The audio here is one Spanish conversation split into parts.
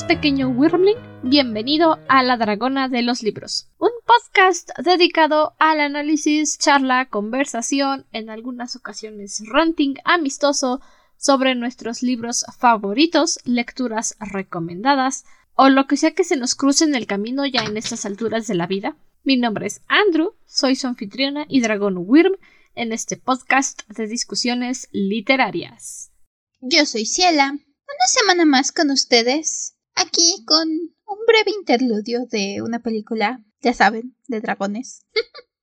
pequeño Wyrmling? Bienvenido a La Dragona de los Libros, un podcast dedicado al análisis, charla, conversación, en algunas ocasiones ranting amistoso sobre nuestros libros favoritos, lecturas recomendadas o lo que sea que se nos cruce en el camino ya en estas alturas de la vida. Mi nombre es Andrew, soy su anfitriona y dragón Wyrm en este podcast de discusiones literarias. Yo soy Ciela, una semana más con ustedes, aquí con un breve interludio de una película, ya saben, de dragones.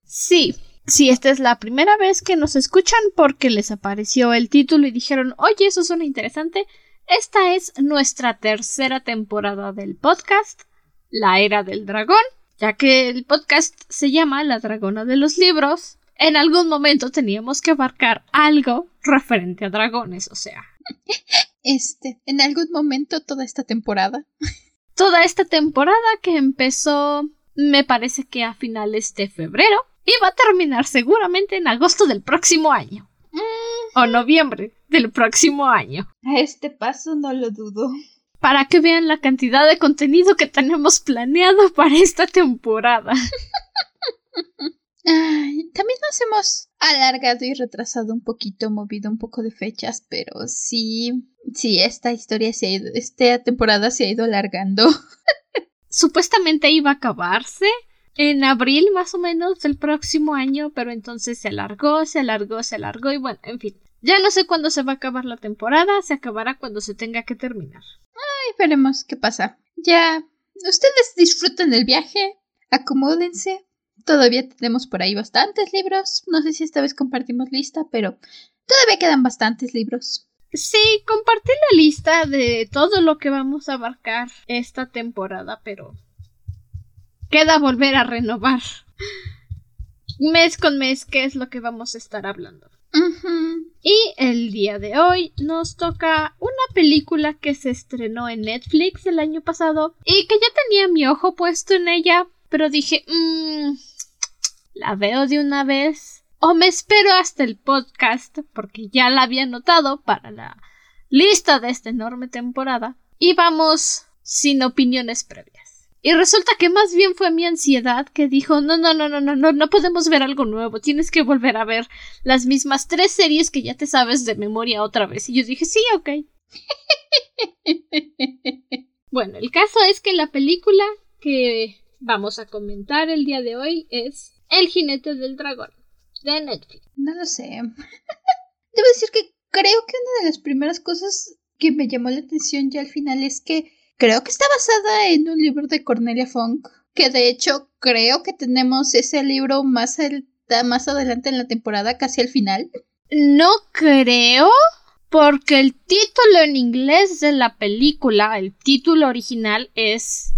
sí, si esta es la primera vez que nos escuchan porque les apareció el título y dijeron, oye, eso suena interesante, esta es nuestra tercera temporada del podcast, La Era del Dragón, ya que el podcast se llama La Dragona de los Libros. En algún momento teníamos que abarcar algo referente a dragones, o sea. Este, en algún momento toda esta temporada. Toda esta temporada que empezó, me parece que a finales de febrero, y va a terminar seguramente en agosto del próximo año. O noviembre del próximo año. A este paso no lo dudo. Para que vean la cantidad de contenido que tenemos planeado para esta temporada. también nos hemos alargado y retrasado un poquito, movido un poco de fechas, pero sí, sí, esta historia se ha ido, esta temporada se ha ido alargando. Supuestamente iba a acabarse en abril más o menos del próximo año, pero entonces se alargó, se alargó, se alargó y bueno, en fin. Ya no sé cuándo se va a acabar la temporada, se acabará cuando se tenga que terminar. Ay, veremos qué pasa. Ya, ustedes disfruten el viaje, acomódense, Todavía tenemos por ahí bastantes libros. No sé si esta vez compartimos lista, pero todavía quedan bastantes libros. Sí, compartí la lista de todo lo que vamos a abarcar esta temporada, pero queda volver a renovar mes con mes qué es lo que vamos a estar hablando. Y el día de hoy nos toca una película que se estrenó en Netflix el año pasado y que ya tenía mi ojo puesto en ella, pero dije, mmm, la veo de una vez o me espero hasta el podcast porque ya la había notado para la lista de esta enorme temporada y vamos sin opiniones previas. Y resulta que más bien fue mi ansiedad que dijo no, no, no, no, no, no, no podemos ver algo nuevo, tienes que volver a ver las mismas tres series que ya te sabes de memoria otra vez. Y yo dije, sí, ok. bueno, el caso es que la película que vamos a comentar el día de hoy es el jinete del dragón, de Netflix. No lo sé. Debo decir que creo que una de las primeras cosas que me llamó la atención ya al final es que creo que está basada en un libro de Cornelia Funk, que de hecho creo que tenemos ese libro más, más adelante en la temporada, casi al final. No creo, porque el título en inglés de la película, el título original es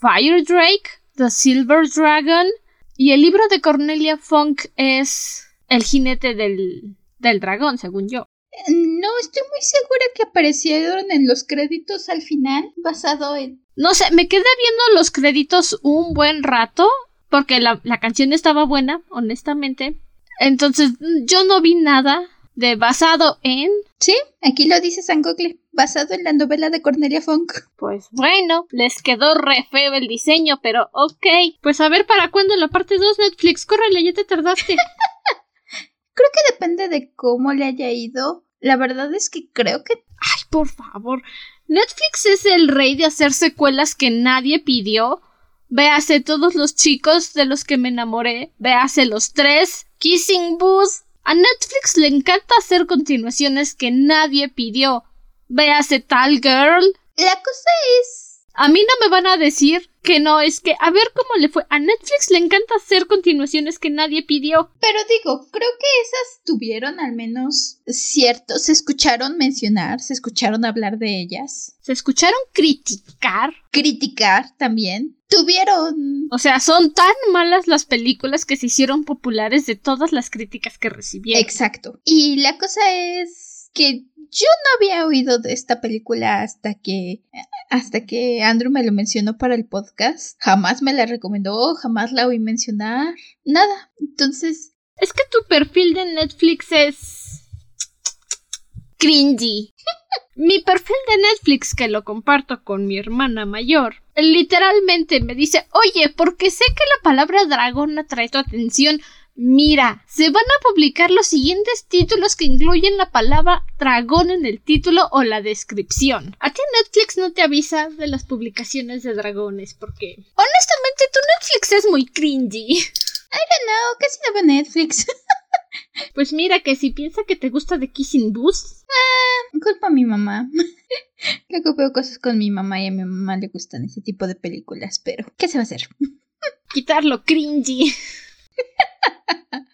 Fire Drake, The Silver Dragon y el libro de Cornelia Funk es El jinete del, del dragón, según yo. No estoy muy segura que aparecieron en los créditos al final, basado en... No sé, me quedé viendo los créditos un buen rato, porque la, la canción estaba buena, honestamente. Entonces yo no vi nada de basado en. Sí, aquí lo dice San Google, basado en la novela de Cornelia Funk. Pues bueno, les quedó re feo el diseño, pero ok. Pues a ver para cuándo la parte 2 Netflix, córrele, ya te tardaste. creo que depende de cómo le haya ido. La verdad es que creo que. Ay, por favor. Netflix es el rey de hacer secuelas que nadie pidió. Véase todos los chicos de los que me enamoré. Véase los tres. Kissing Booth. A Netflix le encanta hacer continuaciones que nadie pidió. Véase tal girl. La cosa es. A mí no me van a decir que no, es que a ver cómo le fue. A Netflix le encanta hacer continuaciones que nadie pidió. Pero digo, creo que esas tuvieron al menos cierto. Se escucharon mencionar, se escucharon hablar de ellas. Se escucharon criticar. Criticar también. Tuvieron. O sea, son tan malas las películas que se hicieron populares de todas las críticas que recibieron. Exacto. Y la cosa es que yo no había oído de esta película hasta que hasta que Andrew me lo mencionó para el podcast. Jamás me la recomendó, jamás la oí mencionar, nada. Entonces, es que tu perfil de Netflix es cringy. Mi perfil de Netflix, que lo comparto con mi hermana mayor, literalmente me dice, oye, porque sé que la palabra dragón atrae tu atención, Mira, se van a publicar los siguientes títulos que incluyen la palabra dragón en el título o la descripción. A ti Netflix no te avisa de las publicaciones de dragones porque honestamente tu Netflix es muy cringy. I don't know, casi no veo Netflix. pues mira que si piensa que te gusta de Kissing Boost. Ah, culpa a mi mamá. Luego veo cosas con mi mamá y a mi mamá le gustan ese tipo de películas, pero ¿qué se va a hacer? Quitarlo cringy.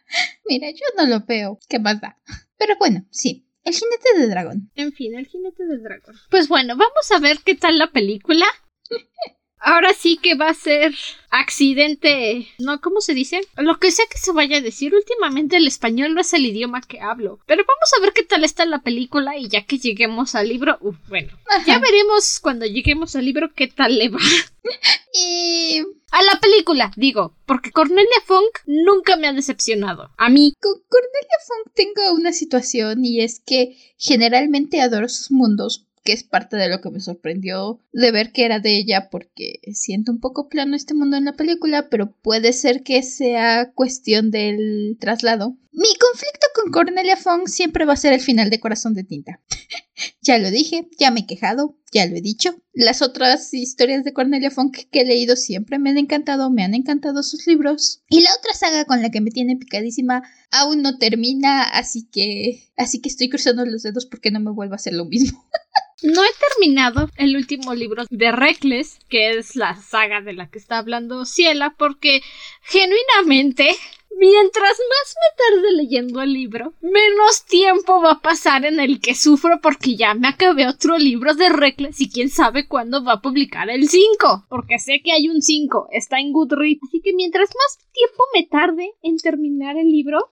Mira, yo no lo veo. ¿Qué más da? Pero bueno, sí. El jinete de dragón. En fin, el jinete de dragón. Pues bueno, vamos a ver qué tal la película. Ahora sí que va a ser accidente. No, ¿cómo se dice? Lo que sea que se vaya a decir. Últimamente el español no es el idioma que hablo. Pero vamos a ver qué tal está la película y ya que lleguemos al libro. Uf, bueno. Ya veremos cuando lleguemos al libro qué tal le va. y... A la película, digo, porque Cornelia Funk nunca me ha decepcionado. A mí. Con Cornelia Funk tengo una situación y es que generalmente adoro sus mundos que es parte de lo que me sorprendió de ver que era de ella porque siento un poco plano este mundo en la película, pero puede ser que sea cuestión del traslado. Mi conflicto con Cornelia Fong siempre va a ser el final de Corazón de Tinta. ya lo dije, ya me he quejado, ya lo he dicho. Las otras historias de Cornelia Funk que he leído siempre me han encantado, me han encantado sus libros. Y la otra saga con la que me tiene picadísima aún no termina, así que así que estoy cruzando los dedos porque no me vuelva a hacer lo mismo. No he terminado el último libro de Reckless, que es la saga de la que está hablando Ciela, porque genuinamente Mientras más me tarde leyendo el libro, menos tiempo va a pasar en el que sufro porque ya me acabé otro libro de Reckless y quién sabe cuándo va a publicar el 5. Porque sé que hay un 5, está en Goodreads. Así que mientras más tiempo me tarde en terminar el libro,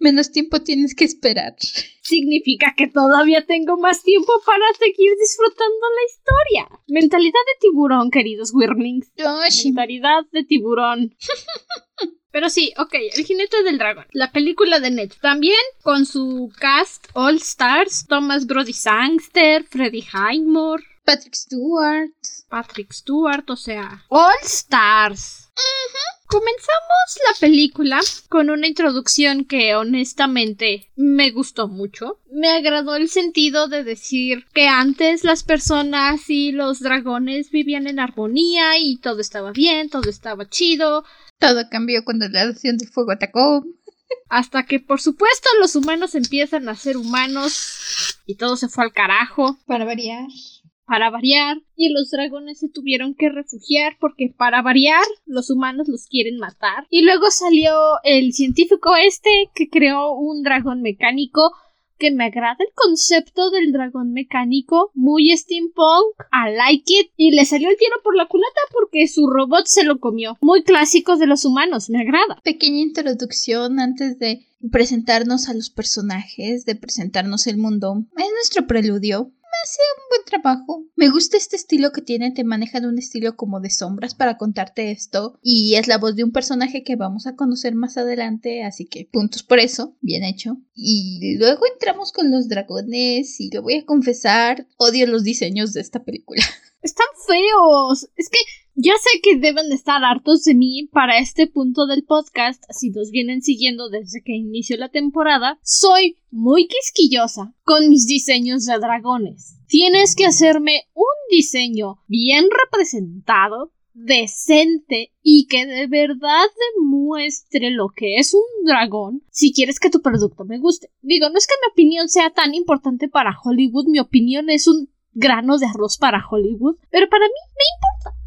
menos tiempo tienes que esperar. Significa que todavía tengo más tiempo para seguir disfrutando la historia. Mentalidad de tiburón, queridos Wyrmlings. Mentalidad de tiburón. Pero sí, ok, El jinete del dragón. La película de Ned. También con su cast All Stars, Thomas Brody Sangster, Freddie Highmore. Patrick Stewart. Patrick Stewart, o sea, All Stars. Comenzamos la película con una introducción que honestamente me gustó mucho. Me agradó el sentido de decir que antes las personas y los dragones vivían en armonía y todo estaba bien, todo estaba chido. Todo cambió cuando la Nación del Fuego atacó. Hasta que, por supuesto, los humanos empiezan a ser humanos y todo se fue al carajo. Para variar para variar, y los dragones se tuvieron que refugiar porque para variar los humanos los quieren matar. Y luego salió el científico este que creó un dragón mecánico que me agrada el concepto del dragón mecánico, muy steampunk, I like it, y le salió el tiro por la culata porque su robot se lo comió. Muy clásico de los humanos, me agrada. Pequeña introducción antes de presentarnos a los personajes, de presentarnos el mundo. Es nuestro preludio hace un buen trabajo. Me gusta este estilo que tiene, te manejan un estilo como de sombras para contarte esto y es la voz de un personaje que vamos a conocer más adelante, así que puntos por eso, bien hecho. Y luego entramos con los dragones y lo voy a confesar, odio los diseños de esta película. Están feos. Es que ya sé que deben estar hartos de mí para este punto del podcast, si nos vienen siguiendo desde que inició la temporada. Soy muy quisquillosa con mis diseños de dragones. Tienes que hacerme un diseño bien representado, decente y que de verdad demuestre lo que es un dragón si quieres que tu producto me guste. Digo, no es que mi opinión sea tan importante para Hollywood, mi opinión es un grano de arroz para Hollywood, pero para mí me importa.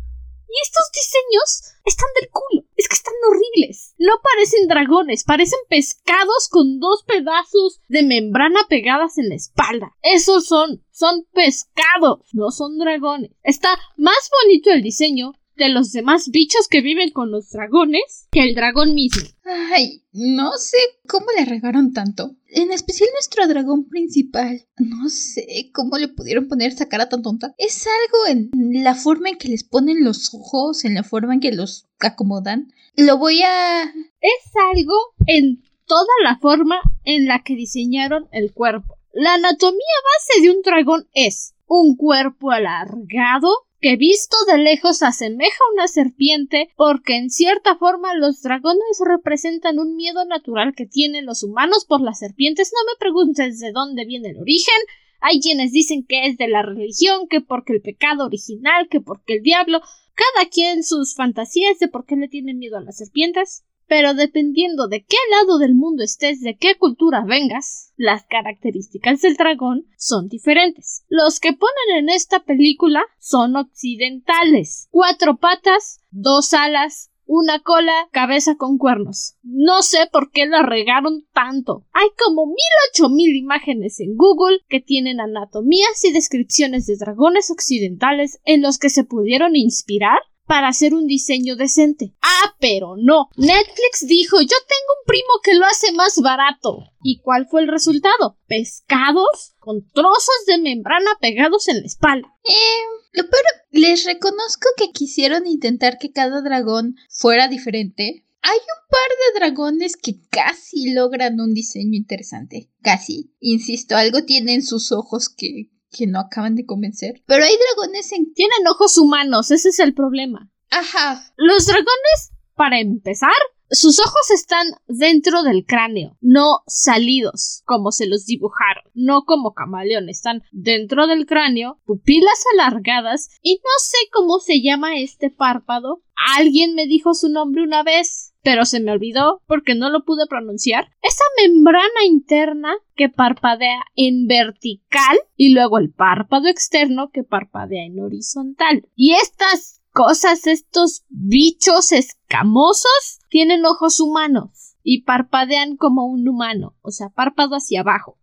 Y estos diseños están del culo. Es que están horribles. No parecen dragones, parecen pescados con dos pedazos de membrana pegadas en la espalda. Esos son, son pescados, no son dragones. Está más bonito el diseño de los demás bichos que viven con los dragones que el dragón mismo. Ay, no sé cómo le regaron tanto. En especial nuestro dragón principal. No sé cómo le pudieron poner esa cara tan tonta. Es algo en la forma en que les ponen los ojos, en la forma en que los acomodan. Lo voy a... Es algo en toda la forma en la que diseñaron el cuerpo La anatomía base de un dragón es un cuerpo alargado que visto de lejos asemeja a una serpiente porque en cierta forma los dragones representan un miedo natural que tienen los humanos por las serpientes. No me preguntes de dónde viene el origen. Hay quienes dicen que es de la religión, que porque el pecado original, que porque el diablo. Cada quien sus fantasías de por qué le tienen miedo a las serpientes. Pero dependiendo de qué lado del mundo estés, de qué cultura vengas, las características del dragón son diferentes. Los que ponen en esta película son occidentales. Cuatro patas, dos alas, una cola, cabeza con cuernos. No sé por qué la regaron tanto. Hay como mil ocho mil imágenes en Google que tienen anatomías y descripciones de dragones occidentales en los que se pudieron inspirar para hacer un diseño decente. Ah, pero no. Netflix dijo yo tengo un primo que lo hace más barato. ¿Y cuál fue el resultado? Pescados con trozos de membrana pegados en la espalda. Eh, pero les reconozco que quisieron intentar que cada dragón fuera diferente. Hay un par de dragones que casi logran un diseño interesante. Casi. Insisto, algo tienen sus ojos que que no acaban de convencer. Pero hay dragones en... Tienen ojos humanos, ese es el problema. Ajá. Los dragones, para empezar, sus ojos están dentro del cráneo, no salidos, como se los dibujaron, no como camaleón, están dentro del cráneo, pupilas alargadas, y no sé cómo se llama este párpado. Alguien me dijo su nombre una vez pero se me olvidó porque no lo pude pronunciar. Esa membrana interna que parpadea en vertical y luego el párpado externo que parpadea en horizontal. Y estas cosas, estos bichos escamosos, tienen ojos humanos y parpadean como un humano, o sea, párpado hacia abajo.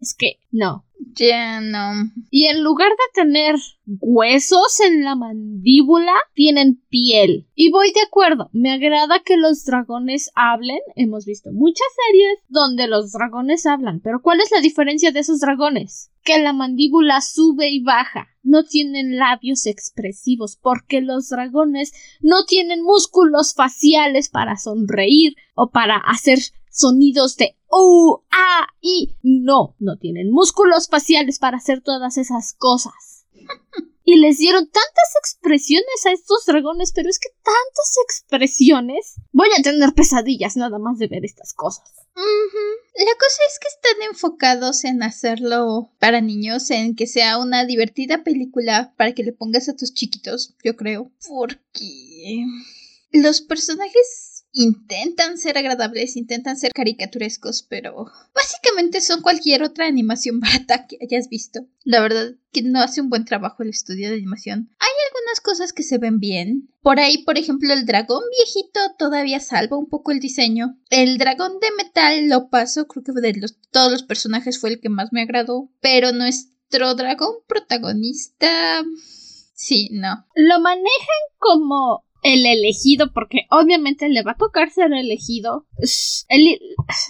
Es que no, ya no. Y en lugar de tener huesos en la mandíbula, tienen piel. Y voy de acuerdo, me agrada que los dragones hablen. Hemos visto muchas series donde los dragones hablan, pero ¿cuál es la diferencia de esos dragones? Que la mandíbula sube y baja. No tienen labios expresivos porque los dragones no tienen músculos faciales para sonreír o para hacer sonidos de uh, ah, y no, no tienen músculos faciales para hacer todas esas cosas. Y les dieron tantas expresiones a estos dragones, pero es que tantas expresiones. Voy a tener pesadillas nada más de ver estas cosas. La cosa es que están enfocados en hacerlo para niños, en que sea una divertida película para que le pongas a tus chiquitos, yo creo. Porque los personajes intentan ser agradables, intentan ser caricaturescos, pero básicamente son cualquier otra animación barata que hayas visto. La verdad que no hace un buen trabajo el estudio de animación. Hay algunas cosas que se ven bien. Por ahí, por ejemplo, el dragón viejito todavía salva un poco el diseño. El dragón de metal lo paso, creo que de todos los personajes fue el que más me agradó. Pero nuestro dragón protagonista... Sí, no. Lo manejan como el elegido, porque obviamente le va a tocar ser elegido.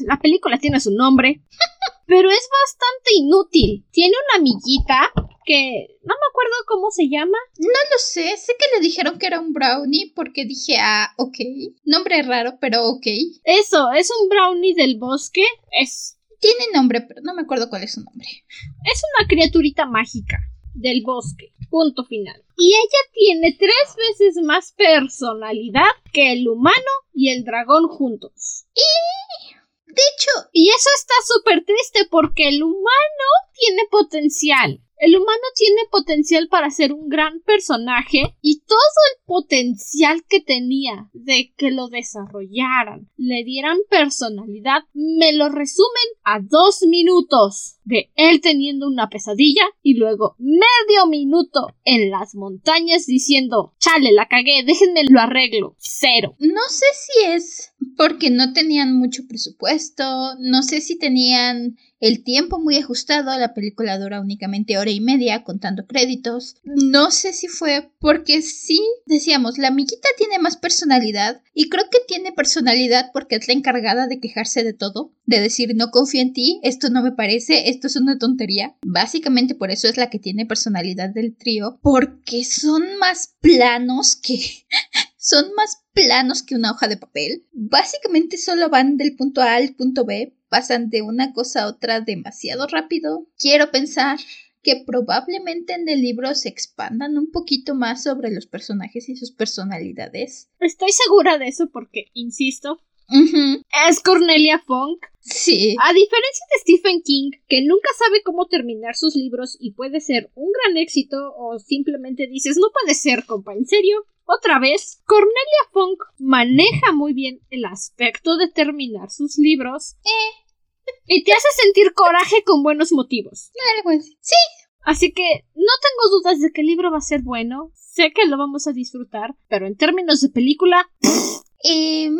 la película tiene su nombre, pero es bastante inútil. Tiene una amiguita que no me acuerdo cómo se llama. No lo sé, sé que le dijeron que era un brownie porque dije, ah, ok. Nombre raro, pero ok. Eso, es un brownie del bosque. Es... Tiene nombre, pero no me acuerdo cuál es su nombre. Es una criaturita mágica del bosque. Punto final. Y ella tiene tres veces más personalidad que el humano y el dragón juntos. Y... De hecho... Y eso está súper triste porque el humano tiene potencial. El humano tiene potencial para ser un gran personaje y todo el potencial que tenía de que lo desarrollaran, le dieran personalidad, me lo resumen a dos minutos de él teniendo una pesadilla y luego medio minuto en las montañas diciendo chale, la cagué, déjenme lo arreglo. Cero. No sé si es porque no tenían mucho presupuesto, no sé si tenían el tiempo muy ajustado, la película dura únicamente hora y media contando créditos. No sé si fue porque sí, decíamos, la amiguita tiene más personalidad y creo que tiene personalidad porque es la encargada de quejarse de todo, de decir no confío en ti, esto no me parece, esto es una tontería. Básicamente por eso es la que tiene personalidad del trío, porque son más planos que... son más planos que una hoja de papel. Básicamente solo van del punto A al punto B pasan de una cosa a otra demasiado rápido. Quiero pensar que probablemente en el libro se expandan un poquito más sobre los personajes y sus personalidades. Estoy segura de eso porque, insisto, es Cornelia Funk. Sí. A diferencia de Stephen King, que nunca sabe cómo terminar sus libros y puede ser un gran éxito o simplemente dices, no puede ser, compa, en serio. Otra vez, Cornelia Funk maneja muy bien el aspecto de terminar sus libros. Eh. Y te hace sentir coraje con buenos motivos. Así. Sí. Así que no tengo dudas de que el libro va a ser bueno. Sé que lo vamos a disfrutar, pero en términos de película, eh,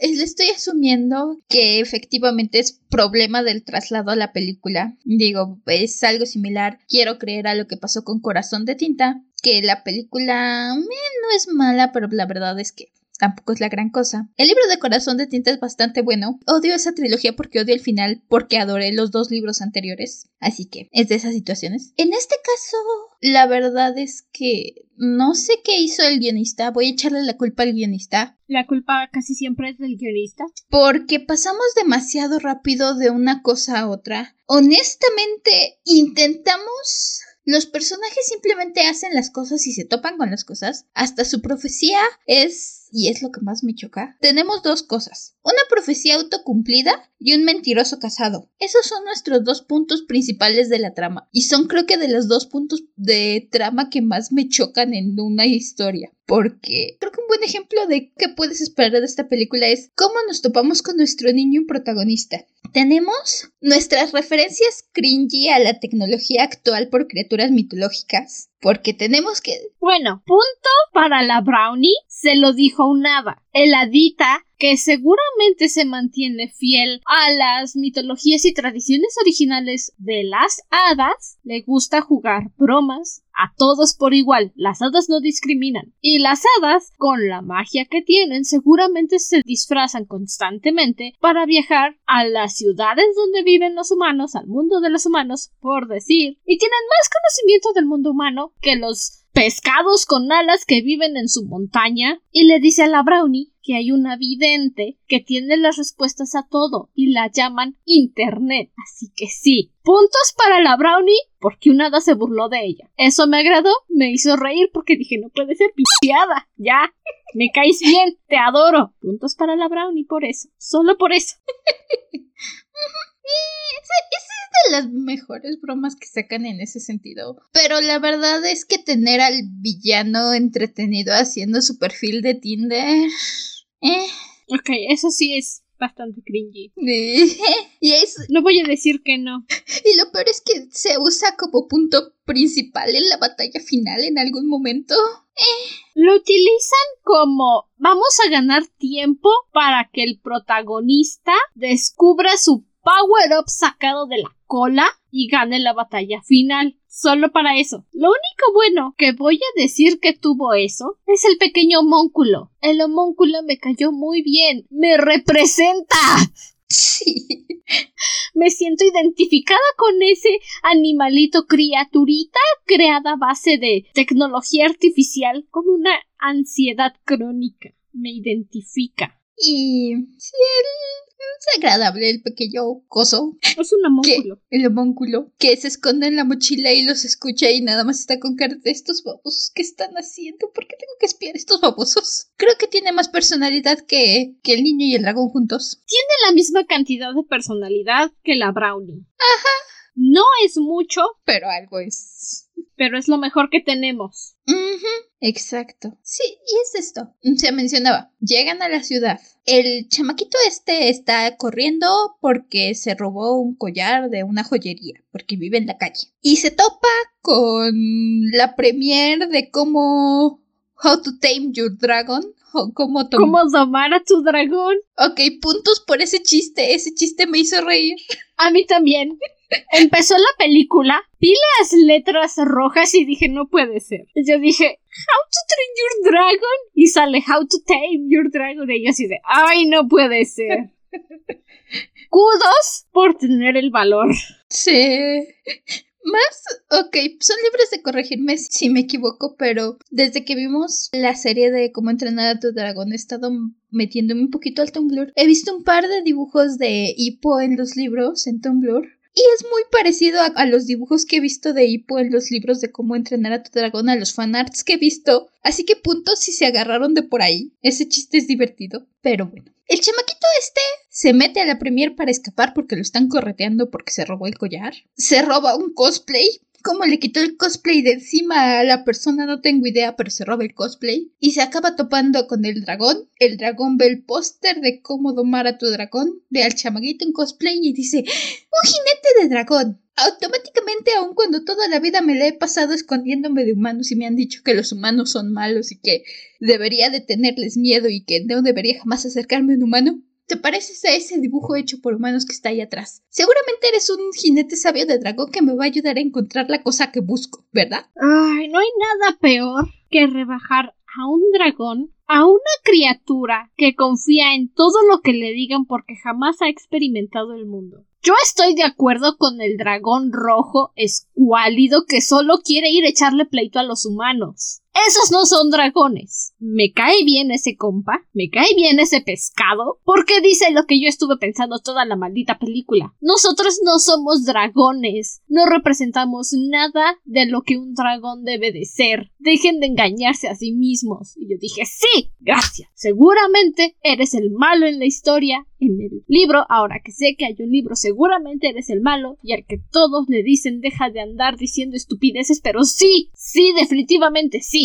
estoy asumiendo que efectivamente es problema del traslado a la película. Digo, es algo similar. Quiero creer a lo que pasó con Corazón de Tinta, que la película no es mala, pero la verdad es que tampoco es la gran cosa. El libro de Corazón de Tinta es bastante bueno. Odio esa trilogía porque odio el final, porque adoré los dos libros anteriores. Así que es de esas situaciones. En este caso, la verdad es que no sé qué hizo el guionista. Voy a echarle la culpa al guionista. La culpa casi siempre es del guionista. Porque pasamos demasiado rápido de una cosa a otra. Honestamente, intentamos los personajes simplemente hacen las cosas y se topan con las cosas. Hasta su profecía es, y es lo que más me choca, tenemos dos cosas. Una profecía autocumplida y un mentiroso casado. Esos son nuestros dos puntos principales de la trama. Y son creo que de los dos puntos de trama que más me chocan en una historia. Porque creo que un buen ejemplo de qué puedes esperar de esta película es cómo nos topamos con nuestro niño protagonista. Tenemos nuestras referencias cringy a la tecnología actual por criaturas mitológicas. Porque tenemos que... Bueno, punto para la brownie, se lo dijo un hada. El hadita que seguramente se mantiene fiel a las mitologías y tradiciones originales de las hadas, le gusta jugar bromas a todos por igual. Las hadas no discriminan. Y las hadas, con la magia que tienen, seguramente se disfrazan constantemente para viajar a las ciudades donde viven los humanos, al mundo de los humanos, por decir, y tienen más conocimiento del mundo humano que los pescados con alas que viven en su montaña y le dice a la Brownie que hay una vidente que tiene las respuestas a todo y la llaman Internet. Así que sí, puntos para la Brownie porque un hada se burló de ella. Eso me agradó, me hizo reír porque dije no puede ser picheada. Ya, me caes bien, te adoro. Puntos para la Brownie por eso, solo por eso. Esa es de las mejores bromas que sacan en ese sentido. Pero la verdad es que tener al villano entretenido haciendo su perfil de Tinder. Eh. Ok, eso sí es bastante cringy. y es... No voy a decir que no. Y lo peor es que se usa como punto principal en la batalla final en algún momento. Eh. Lo utilizan como vamos a ganar tiempo para que el protagonista descubra su power up sacado de la cola y gane la batalla final. Solo para eso. Lo único bueno que voy a decir que tuvo eso es el pequeño homúnculo. El homúnculo me cayó muy bien. Me representa. Sí. Me siento identificada con ese animalito criaturita creada a base de tecnología artificial con una ansiedad crónica. Me identifica. Y sí, es agradable el pequeño coso. Es un homúnculo. el homúnculo. Que se esconde en la mochila y los escucha y nada más está con cara de estos babosos. ¿Qué están haciendo? ¿Por qué tengo que espiar a estos babosos? Creo que tiene más personalidad que, que el niño y el dragón juntos. Tiene la misma cantidad de personalidad que la brownie. Ajá. No es mucho. Pero algo es. Pero es lo mejor que tenemos. Exacto. Sí, y es esto. Se mencionaba. Llegan a la ciudad. El chamaquito este está corriendo porque se robó un collar de una joyería, porque vive en la calle. Y se topa con la premier de cómo How to Tame Your Dragon. O cómo, ¿Cómo domar a tu dragón? Ok, puntos por ese chiste. Ese chiste me hizo reír. A mí también. Empezó la película, vi las letras rojas y dije, no puede ser. Yo dije, How to Train Your Dragon y sale How to Tame Your Dragon y yo así de, ay, no puede ser. Kudos por tener el valor. Sí. Más, ok, son libres de corregirme si me equivoco, pero desde que vimos la serie de cómo entrenar a tu dragón he estado metiéndome un poquito al Tumblr. He visto un par de dibujos de Hippo en los libros en Tumblr y es muy parecido a, los dibujos que he visto de Hippo en los libros de cómo entrenar a tu dragón, a los fanarts que he visto. Así que puntos si se agarraron de por ahí. Ese chiste es divertido. Pero bueno. El chamaquito este se mete a la premier para escapar porque lo están correteando porque se robó el collar. Se roba un cosplay cómo le quitó el cosplay de encima a la persona, no tengo idea, pero se roba el cosplay. Y se acaba topando con el dragón. El dragón ve el póster de cómo domar a tu dragón, ve al chamaguito en cosplay y dice, ¡Un jinete de dragón! Automáticamente, aun cuando toda la vida me la he pasado escondiéndome de humanos y me han dicho que los humanos son malos y que debería de tenerles miedo y que no debería jamás acercarme a un humano, te pareces a ese dibujo hecho por humanos que está ahí atrás. Seguramente eres un jinete sabio de dragón que me va a ayudar a encontrar la cosa que busco, ¿verdad? Ay, no hay nada peor que rebajar a un dragón, a una criatura que confía en todo lo que le digan porque jamás ha experimentado el mundo. Yo estoy de acuerdo con el dragón rojo escuálido que solo quiere ir a echarle pleito a los humanos. Esos no son dragones. Me cae bien ese compa, me cae bien ese pescado, porque dice lo que yo estuve pensando toda la maldita película. Nosotros no somos dragones, no representamos nada de lo que un dragón debe de ser. Dejen de engañarse a sí mismos. Y yo dije, sí, gracias. Seguramente eres el malo en la historia, en el libro, ahora que sé que hay un libro, seguramente eres el malo y al que todos le dicen deja de andar diciendo estupideces, pero sí, sí, definitivamente sí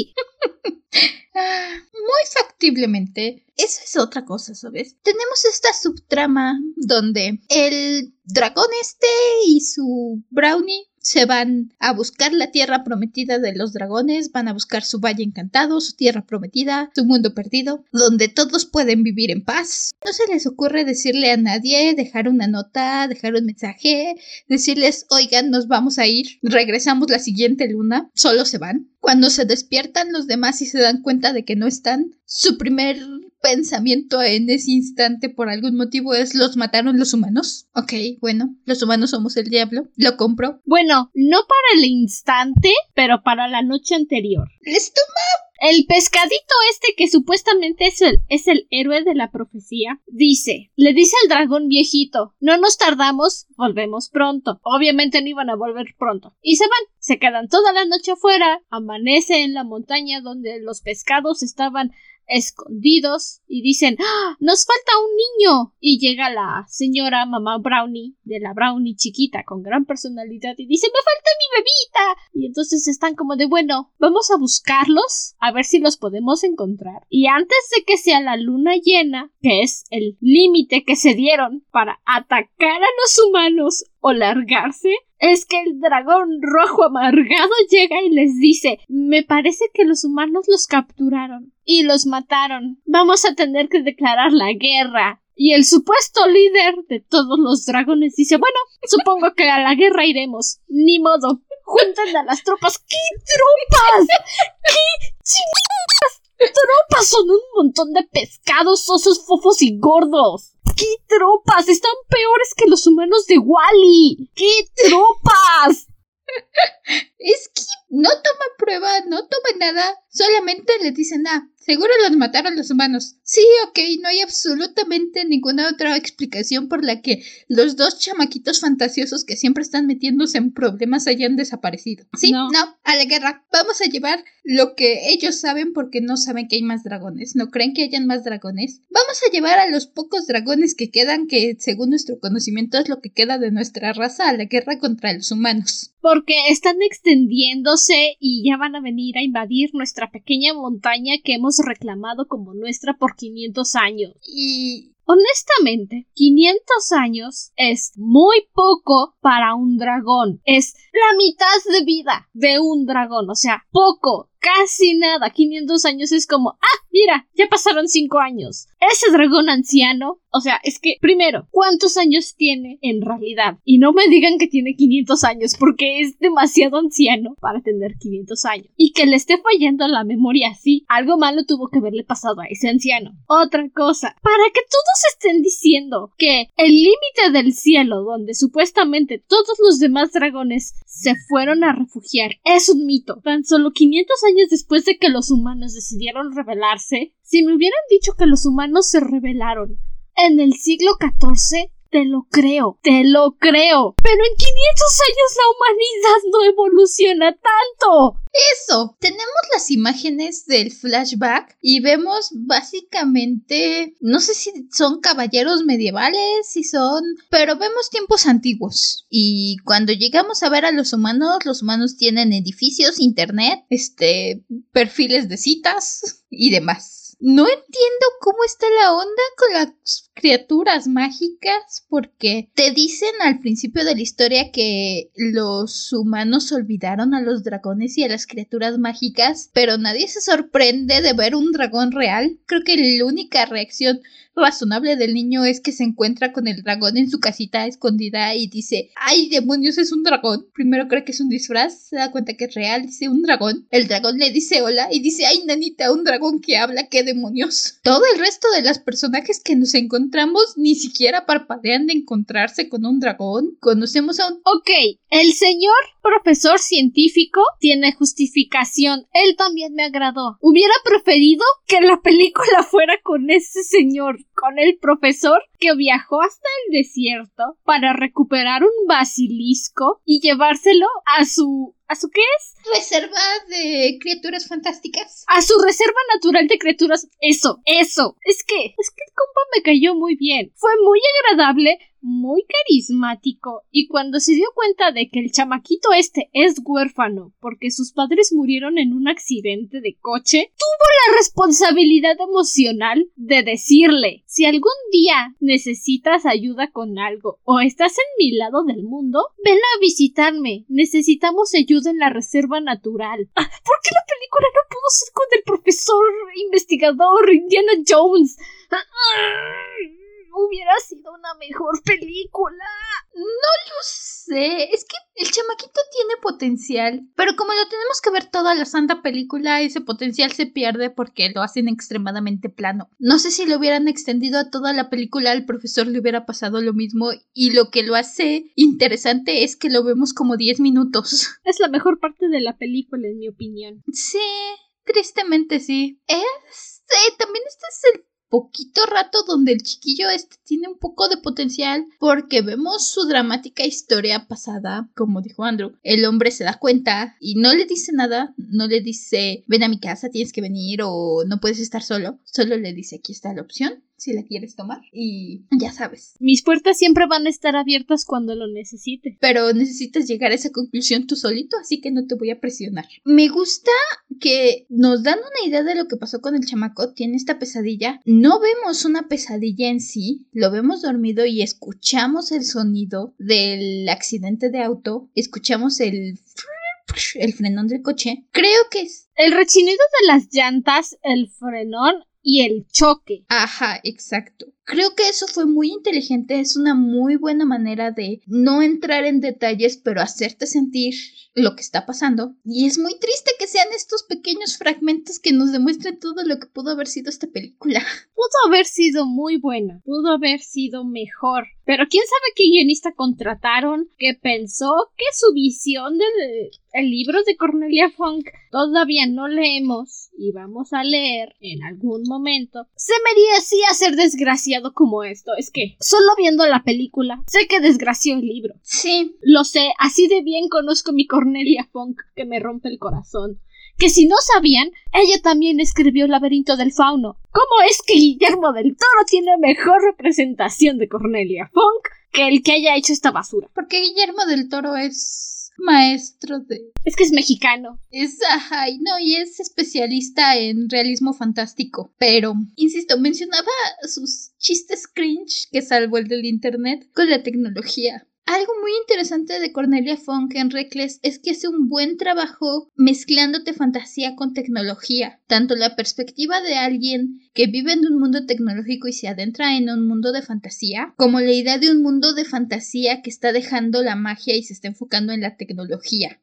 muy factiblemente. Eso es otra cosa, ¿sabes? Tenemos esta subtrama donde el dragón este y su brownie se van a buscar la tierra prometida de los dragones, van a buscar su valle encantado, su tierra prometida, su mundo perdido, donde todos pueden vivir en paz. No se les ocurre decirle a nadie, dejar una nota, dejar un mensaje, decirles, oigan, nos vamos a ir, regresamos la siguiente luna, solo se van. Cuando se despiertan los demás y se dan cuenta de que no están, su primer pensamiento en ese instante por algún motivo es los mataron los humanos. Ok, bueno, los humanos somos el diablo, lo compro. Bueno, no para el instante, pero para la noche anterior. Les toma el pescadito este que supuestamente es el, es el héroe de la profecía, dice, le dice al dragón viejito, no nos tardamos, volvemos pronto. Obviamente no iban a volver pronto. Y se van, se quedan toda la noche afuera, amanece en la montaña donde los pescados estaban escondidos y dicen ¡Ah! nos falta un niño y llega la señora mamá brownie de la brownie chiquita con gran personalidad y dice me falta mi bebita y entonces están como de bueno vamos a buscarlos a ver si los podemos encontrar y antes de que sea la luna llena que es el límite que se dieron para atacar a los humanos o largarse es que el dragón rojo amargado llega y les dice Me parece que los humanos los capturaron y los mataron. Vamos a tener que declarar la guerra. Y el supuesto líder de todos los dragones dice Bueno, supongo que a la guerra iremos. Ni modo. Junten a las tropas. ¿Qué tropas? ¿Qué chingadas? Tropas son un montón de pescados, osos, fofos y gordos. ¿Qué tropas? Están peores que los humanos de Wally. ¿Qué tropas? Es que no toma prueba, no toma nada, solamente le dicen, ah, Seguro los mataron los humanos. Sí, ok, no hay absolutamente ninguna otra explicación por la que los dos chamaquitos fantasiosos que siempre están metiéndose en problemas hayan desaparecido. Sí, no, a la guerra. Vamos a llevar lo que ellos saben porque no saben que hay más dragones. ¿No creen que hayan más dragones? Vamos a llevar a los pocos dragones que quedan, que según nuestro conocimiento es lo que queda de nuestra raza, a la guerra contra los humanos. Porque extendiéndose y ya van a venir a invadir nuestra pequeña montaña que hemos reclamado como nuestra por 500 años. Y Honestamente, 500 años es muy poco para un dragón. Es la mitad de vida de un dragón. O sea, poco casi nada. 500 años es como, ah, mira, ya pasaron 5 años. Ese dragón anciano, o sea, es que, primero, ¿cuántos años tiene en realidad? Y no me digan que tiene 500 años, porque es demasiado anciano para tener 500 años. Y que le esté fallando la memoria así, algo malo tuvo que haberle pasado a ese anciano. Otra cosa, para que todos estén diciendo que el límite del cielo, donde supuestamente todos los demás dragones se fueron a refugiar, es un mito. Tan solo 500 años después de que los humanos decidieron rebelarse, si me hubieran dicho que los humanos se rebelaron en el siglo XIV, te lo creo, te lo creo. Pero en 500 años la humanidad no evoluciona tanto. Eso, tenemos las imágenes del flashback y vemos básicamente, no sé si son caballeros medievales, si son, pero vemos tiempos antiguos. Y cuando llegamos a ver a los humanos, los humanos tienen edificios, internet, este, perfiles de citas y demás. No entiendo cómo está la onda con las criaturas mágicas porque te dicen al principio de la historia que los humanos olvidaron a los dragones y a las criaturas mágicas, pero nadie se sorprende de ver un dragón real. Creo que la única reacción razonable del niño es que se encuentra con el dragón en su casita escondida y dice, ay demonios, es un dragón. Primero cree que es un disfraz, se da cuenta que es real, dice un dragón. El dragón le dice hola y dice, ay nanita, un dragón que habla, qué demonios. Todo el resto de los personajes que nos encontramos ni siquiera parpadean de encontrarse con un dragón. Conocemos a un... Ok, el señor profesor científico tiene justificación. Él también me agradó. Hubiera preferido que la película fuera con ese señor con el profesor que viajó hasta el desierto para recuperar un basilisco y llevárselo a su ¿A su qué es? Reserva de criaturas fantásticas. A su reserva natural de criaturas. Eso, eso. Es que, es que el compa me cayó muy bien. Fue muy agradable, muy carismático y cuando se dio cuenta de que el chamaquito este es huérfano porque sus padres murieron en un accidente de coche, tuvo la responsabilidad emocional de decirle si algún día necesitas ayuda con algo o estás en mi lado del mundo, ven a visitarme. Necesitamos ayuda en la reserva natural. Ah, ¿Por qué la película no pudo ser con el profesor investigador Indiana Jones? Hubiera sido una mejor película. No lo sé. Es que el chamaquito tiene potencial. Pero como lo tenemos que ver toda la santa película, ese potencial se pierde porque lo hacen extremadamente plano. No sé si lo hubieran extendido a toda la película, al profesor le hubiera pasado lo mismo. Y lo que lo hace interesante es que lo vemos como 10 minutos. Es la mejor parte de la película, en mi opinión. Sí, tristemente sí. Es. también este es el poquito rato donde el chiquillo este tiene un poco de potencial porque vemos su dramática historia pasada, como dijo Andrew. El hombre se da cuenta y no le dice nada, no le dice ven a mi casa, tienes que venir o no puedes estar solo, solo le dice aquí está la opción si la quieres tomar. Y ya sabes. Mis puertas siempre van a estar abiertas cuando lo necesite. Pero necesitas llegar a esa conclusión tú solito, así que no te voy a presionar. Me gusta que nos dan una idea de lo que pasó con el chamaco. Tiene esta pesadilla. No vemos una pesadilla en sí, lo vemos dormido y escuchamos el sonido del accidente de auto. Escuchamos el el frenón del coche. Creo que es. El rechinido de las llantas, el frenón y el choque. Ajá, exacto. Creo que eso fue muy inteligente, es una muy buena manera de no entrar en detalles, pero hacerte sentir lo que está pasando. Y es muy triste que sean estos pequeños fragmentos que nos demuestren todo lo que pudo haber sido esta película. Pudo haber sido muy buena, pudo haber sido mejor. Pero quién sabe qué guionista contrataron que pensó que su visión del el libro de Cornelia Funk todavía no leemos y vamos a leer en algún momento. Se merecía ser desgraciado como esto. Es que solo viendo la película sé que desgració el libro. Sí. Lo sé, así de bien conozco mi Cornelia Funk que me rompe el corazón que si no sabían, ella también escribió El laberinto del fauno. ¿Cómo es que Guillermo del Toro tiene mejor representación de Cornelia Funk que el que haya hecho esta basura? Porque Guillermo del Toro es maestro de... Es que es mexicano. Es, ajá, y no, y es especialista en realismo fantástico. Pero, insisto, mencionaba sus chistes cringe que salvó el del internet con la tecnología. Algo muy interesante de Cornelia Funk en Reckless es que hace un buen trabajo mezclándote fantasía con tecnología. Tanto la perspectiva de alguien que vive en un mundo tecnológico y se adentra en un mundo de fantasía, como la idea de un mundo de fantasía que está dejando la magia y se está enfocando en la tecnología.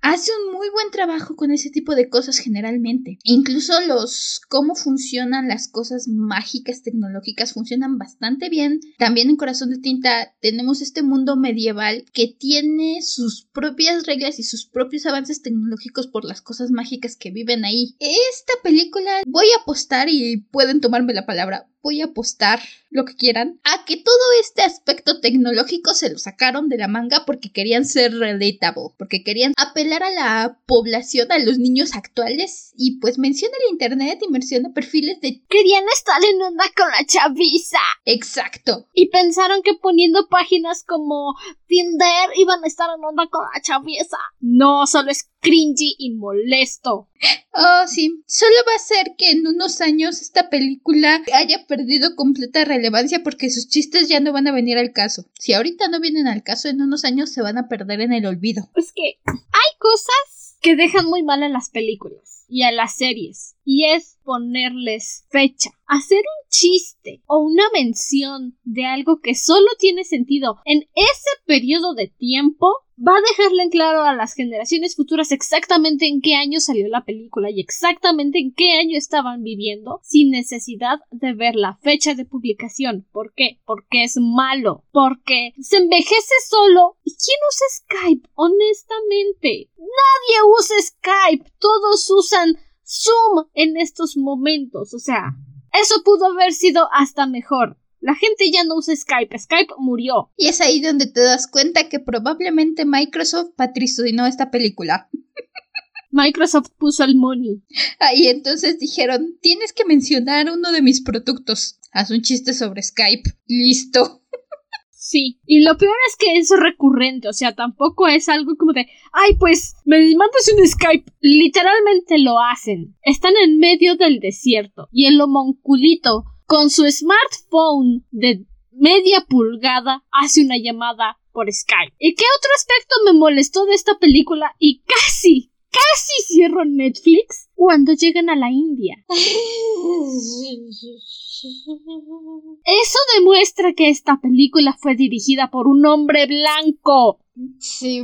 Hace un muy buen trabajo con ese tipo de cosas generalmente. Incluso los cómo funcionan las cosas mágicas tecnológicas funcionan bastante bien. También en Corazón de Tinta tenemos este mundo medieval que tiene sus propias reglas y sus propios avances tecnológicos por las cosas mágicas que viven ahí. Esta película voy a apostar y pueden tomarme la palabra voy a apostar lo que quieran a que todo este aspecto tecnológico se lo sacaron de la manga porque querían ser relatable, porque querían apelar a la población, a los niños actuales y pues menciona el internet y menciona perfiles de querían estar en onda con la chaviza. Exacto. Y pensaron que poniendo páginas como Tinder iban a estar en onda con la chaviza. No, solo es cringy y molesto. Oh, sí. Solo va a ser que en unos años esta película haya perdido completa relevancia porque sus chistes ya no van a venir al caso. Si ahorita no vienen al caso, en unos años se van a perder en el olvido. Es que hay cosas que dejan muy mal a las películas y a las series. Y es ponerles fecha. Hacer un chiste o una mención de algo que solo tiene sentido en ese periodo de tiempo va a dejarle en claro a las generaciones futuras exactamente en qué año salió la película y exactamente en qué año estaban viviendo sin necesidad de ver la fecha de publicación. ¿Por qué? Porque es malo. Porque se envejece solo. ¿Y quién usa Skype? Honestamente. Nadie usa Skype. Todos usan Zoom en estos momentos. O sea, eso pudo haber sido hasta mejor. La gente ya no usa Skype, Skype murió. Y es ahí donde te das cuenta que probablemente Microsoft patrocinó esta película. Microsoft puso el money. Ahí entonces dijeron, tienes que mencionar uno de mis productos. Haz un chiste sobre Skype. Listo. Sí, y lo peor es que es recurrente, o sea, tampoco es algo como de, ay, pues, me mandas un Skype. Literalmente lo hacen. Están en medio del desierto y el homonculito con su smartphone de media pulgada hace una llamada por Skype. ¿Y qué otro aspecto me molestó de esta película? Y casi, casi cierro Netflix cuando llegan a la India. Eso demuestra que esta película fue dirigida por un hombre blanco. Sí.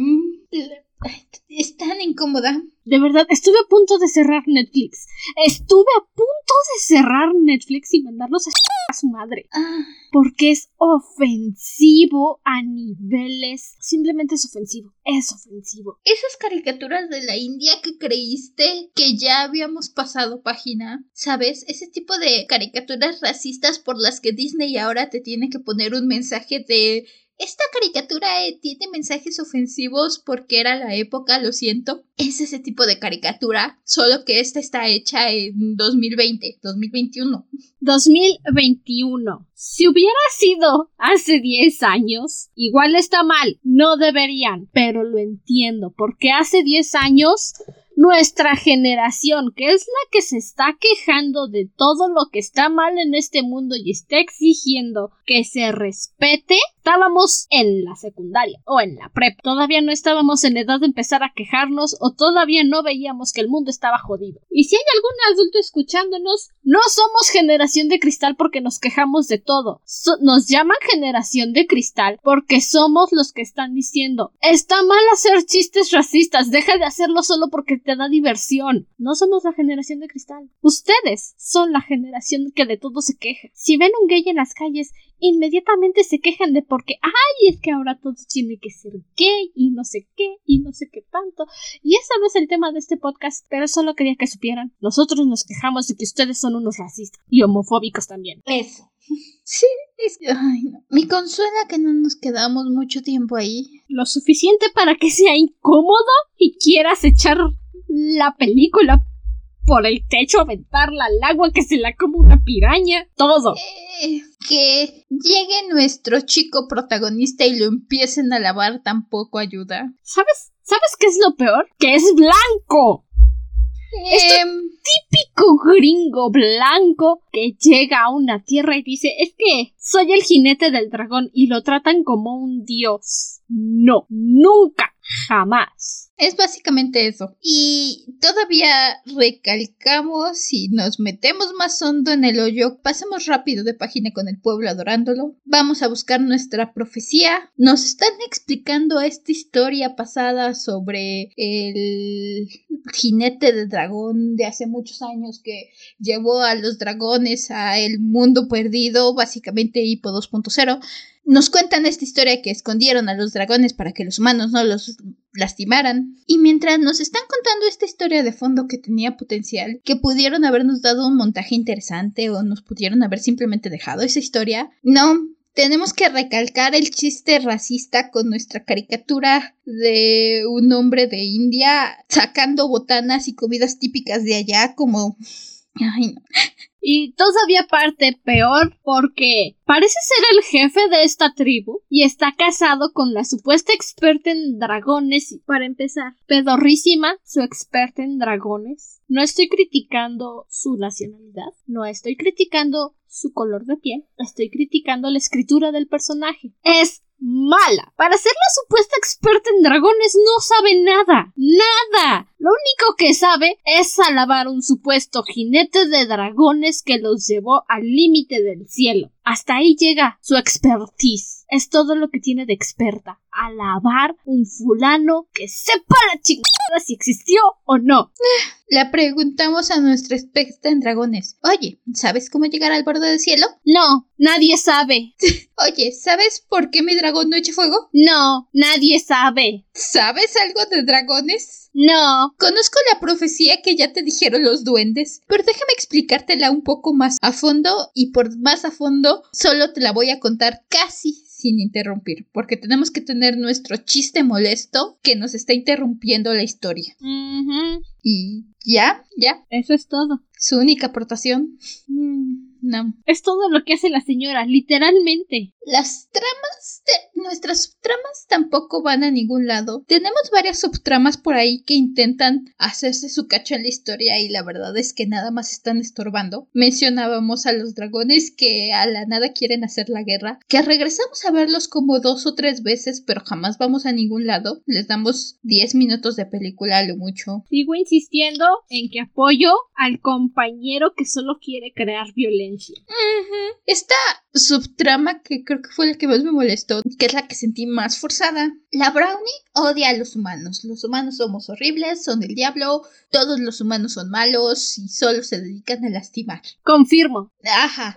Es tan incómoda. De verdad, estuve a punto de cerrar Netflix. Estuve a punto de cerrar Netflix y mandarlos a, su madre. Ah. Porque es ofensivo a niveles. Simplemente es ofensivo. Es ofensivo. Esas caricaturas de la India que creíste que ya habíamos pasado página, ¿sabes? Ese tipo de caricaturas racistas por las que Disney ahora te tiene que poner un mensaje de esta caricatura eh, tiene mensajes ofensivos porque era la época, lo siento. Es ese tipo de caricatura, solo que esta está hecha en 2020, 2021. 2021. Si hubiera sido hace 10 años, igual está mal, no deberían, pero lo entiendo, porque hace 10 años nuestra generación, que es la que se está quejando de todo lo que está mal en este mundo y está exigiendo que se respete, estábamos en la secundaria o en la prep. Todavía no estábamos en edad de empezar a quejarnos o todavía no veíamos que el mundo estaba jodido. Y si hay algún adulto escuchándonos, no somos generación de cristal porque nos quejamos de todo. nos llaman generación de cristal porque somos los que están diciendo está mal hacer chistes racistas, deja de hacerlo solo porque te da diversión. No somos la generación de cristal. Ustedes son la generación que de todo se queja. Si ven un gay en las calles, inmediatamente se quejan de porque, ay, es que ahora todo tiene que ser gay y no sé qué y no sé qué tanto. Y ese no es el tema de este podcast, pero solo quería que supieran. Nosotros nos quejamos de que ustedes son unos racistas y homofóbicos también. Eso. Sí, es que, ay, no. Me consuela que no nos quedamos mucho tiempo ahí. Lo suficiente para que sea incómodo y quieras echar la película por el techo, aventarla al agua, que se la come una piraña, todo. Eh, que llegue nuestro chico protagonista y lo empiecen a lavar tampoco ayuda. ¿Sabes? ¿Sabes qué es lo peor? Que es blanco. Em, típico gringo blanco que llega a una tierra y dice es que soy el jinete del dragón y lo tratan como un dios. No, nunca, jamás. Es básicamente eso. Y todavía recalcamos y nos metemos más hondo en el hoyo. Pasemos rápido de página con el pueblo adorándolo. Vamos a buscar nuestra profecía. Nos están explicando esta historia pasada sobre el jinete de dragón de hace muchos años que llevó a los dragones a el mundo perdido, básicamente Hipo 2.0 nos cuentan esta historia que escondieron a los dragones para que los humanos no los lastimaran. Y mientras nos están contando esta historia de fondo que tenía potencial, que pudieron habernos dado un montaje interesante o nos pudieron haber simplemente dejado esa historia, no, tenemos que recalcar el chiste racista con nuestra caricatura de un hombre de India sacando botanas y comidas típicas de allá como... Ay, no. Y todavía parte peor porque parece ser el jefe de esta tribu y está casado con la supuesta experta en dragones. Para empezar, pedorrísima su experta en dragones. No estoy criticando su nacionalidad, no estoy criticando su color de piel, estoy criticando la escritura del personaje. Es mala. Para ser la supuesta experta en dragones no sabe nada. Nada. Lo único que sabe es alabar un supuesto jinete de dragones que los llevó al límite del cielo. Hasta ahí llega su expertise. Es todo lo que tiene de experta. Alabar un fulano que sepa la chingada si existió o no. Le preguntamos a nuestra experta en dragones. Oye, ¿sabes cómo llegar al borde del cielo? No, nadie sabe. Oye, ¿sabes por qué mi dragón no echa fuego? No, nadie sabe. ¿Sabes algo de dragones? No. Conozco la profecía que ya te dijeron los duendes, pero déjame explicártela un poco más a fondo y por más a fondo solo te la voy a contar casi sin interrumpir, porque tenemos que tener nuestro chiste molesto que nos está interrumpiendo la historia. Y ya, ya. Eso es todo. Su única aportación. Mm, no. Es todo lo que hace la señora, literalmente. Las tramas de nuestras subtramas tampoco van a ningún lado. Tenemos varias subtramas por ahí que intentan hacerse su cacho en la historia y la verdad es que nada más están estorbando. Mencionábamos a los dragones que a la nada quieren hacer la guerra, que regresamos a verlos como dos o tres veces, pero jamás vamos a ningún lado. Les damos 10 minutos de película a lo mucho. Sigo insistiendo en que apoyo al compañero que solo quiere crear violencia. Esta subtrama que creo que fue la que más me molestó, que es la que sentí más forzada. La Brownie odia a los humanos. Los humanos somos horribles, son el diablo, todos los humanos son malos y solo se dedican a lastimar. Confirmo. Ajá.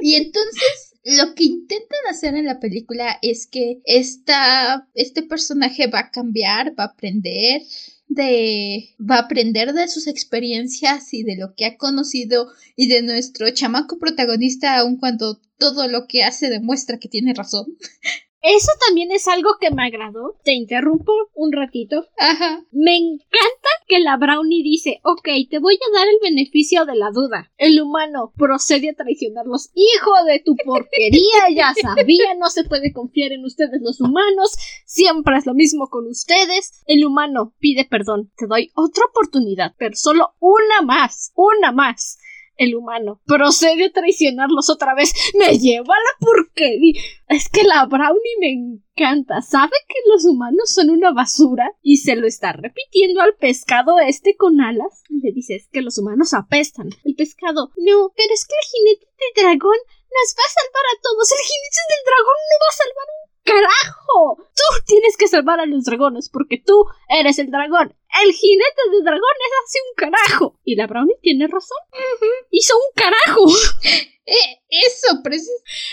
Y entonces lo que intentan hacer en la película es que esta, este personaje va a cambiar, va a aprender, de va a aprender de sus experiencias y de lo que ha conocido y de nuestro chamaco protagonista aun cuando todo lo que hace demuestra que tiene razón. Eso también es algo que me agradó. Te interrumpo un ratito. Ajá. Me encanta que la Brownie dice, ok, te voy a dar el beneficio de la duda. El humano procede a traicionarlos. Hijo de tu porquería, ya sabía, no se puede confiar en ustedes los humanos. Siempre es lo mismo con ustedes. El humano pide perdón. Te doy otra oportunidad, pero solo una más. Una más el humano procede a traicionarlos otra vez. Me lleva a la porquería. Es que la Brownie me encanta. Sabe que los humanos son una basura y se lo está repitiendo al pescado este con alas. Le dice es que los humanos apestan. El pescado, no, pero es que el jinete del dragón nos va a salvar a todos. El jinete del dragón no va a salvar un carajo. Tú tienes que salvar a los dragones porque tú eres el dragón. El jinete de dragones hace un carajo. Y la Brownie tiene razón. Hizo un carajo. Eh, eso, preciso.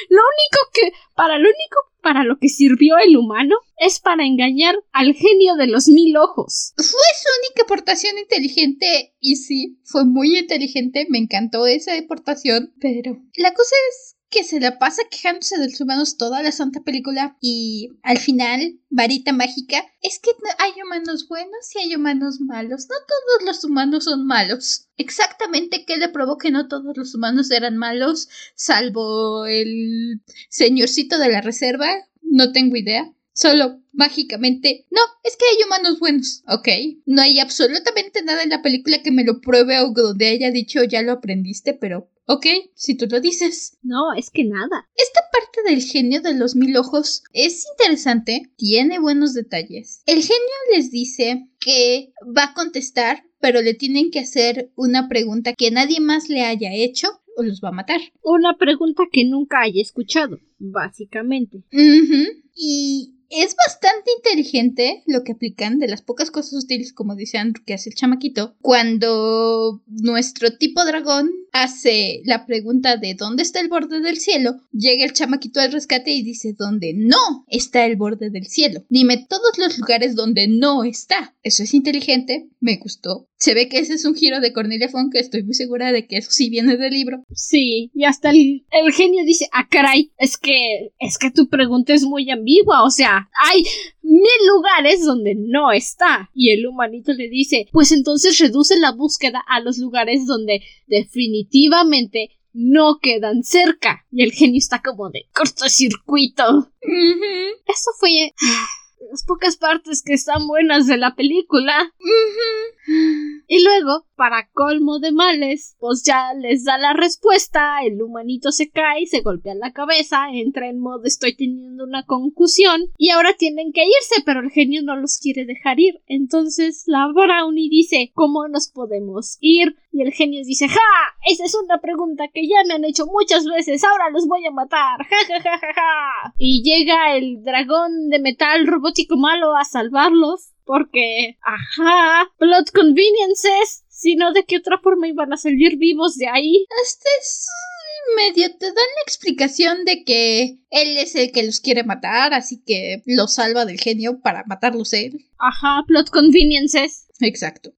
Lo único que, para lo único para lo que sirvió el humano es para engañar al genio de los mil ojos. Fue su única aportación inteligente y sí, fue muy inteligente, me encantó esa aportación, pero la cosa es que se la pasa quejándose de los humanos toda la santa película y al final, varita mágica, es que hay humanos buenos y hay humanos malos. No todos los humanos son malos. Exactamente qué le probó que no todos los humanos eran malos, salvo el señorcito de la reserva, no tengo idea. Solo mágicamente. No, es que hay humanos buenos. Ok. No hay absolutamente nada en la película que me lo pruebe o donde haya dicho ya lo aprendiste, pero Ok, si tú lo dices. No, es que nada. Esta parte del genio de los mil ojos es interesante, tiene buenos detalles. El genio les dice que va a contestar, pero le tienen que hacer una pregunta que nadie más le haya hecho o los va a matar. Una pregunta que nunca haya escuchado, básicamente. Y es bastante inteligente lo que aplican de las pocas cosas útiles, como dice Andrew, que hace el chamaquito, cuando nuestro tipo dragón hace la pregunta de ¿dónde está el borde del cielo? Llega el chamaquito al rescate y dice ¿dónde no está el borde del cielo? Dime todos los lugares donde no está. Eso es inteligente, me gustó. Se ve que ese es un giro de Cornelia Funk, que estoy muy segura de que eso sí viene del libro. Sí, y hasta el, el genio dice, ah, caray, es que, es que tu pregunta es muy ambigua, o sea, hay mil lugares donde no está. Y el humanito le dice, pues entonces reduce la búsqueda a los lugares donde definitivamente no quedan cerca. Y el genio está como de cortocircuito. Eso fue las pocas partes que están buenas de la película. Y luego, para colmo de males, pues ya les da la respuesta, el humanito se cae, se golpea la cabeza, entra en modo estoy teniendo una concusión y ahora tienen que irse, pero el genio no los quiere dejar ir. Entonces la Brownie dice, ¿cómo nos podemos ir? Y el genio dice, ¡ja! Esa es una pregunta que ya me han hecho muchas veces, ahora los voy a matar, ¡ja, ja, ja, ja, ja! Y llega el dragón de metal robótico malo a salvarlos porque, ajá, plot conveniences, sino de qué otra forma iban a salir vivos de ahí. Este es medio te dan la explicación de que él es el que los quiere matar, así que los salva del genio para matarlos él. Ajá, plot conveniences. Exacto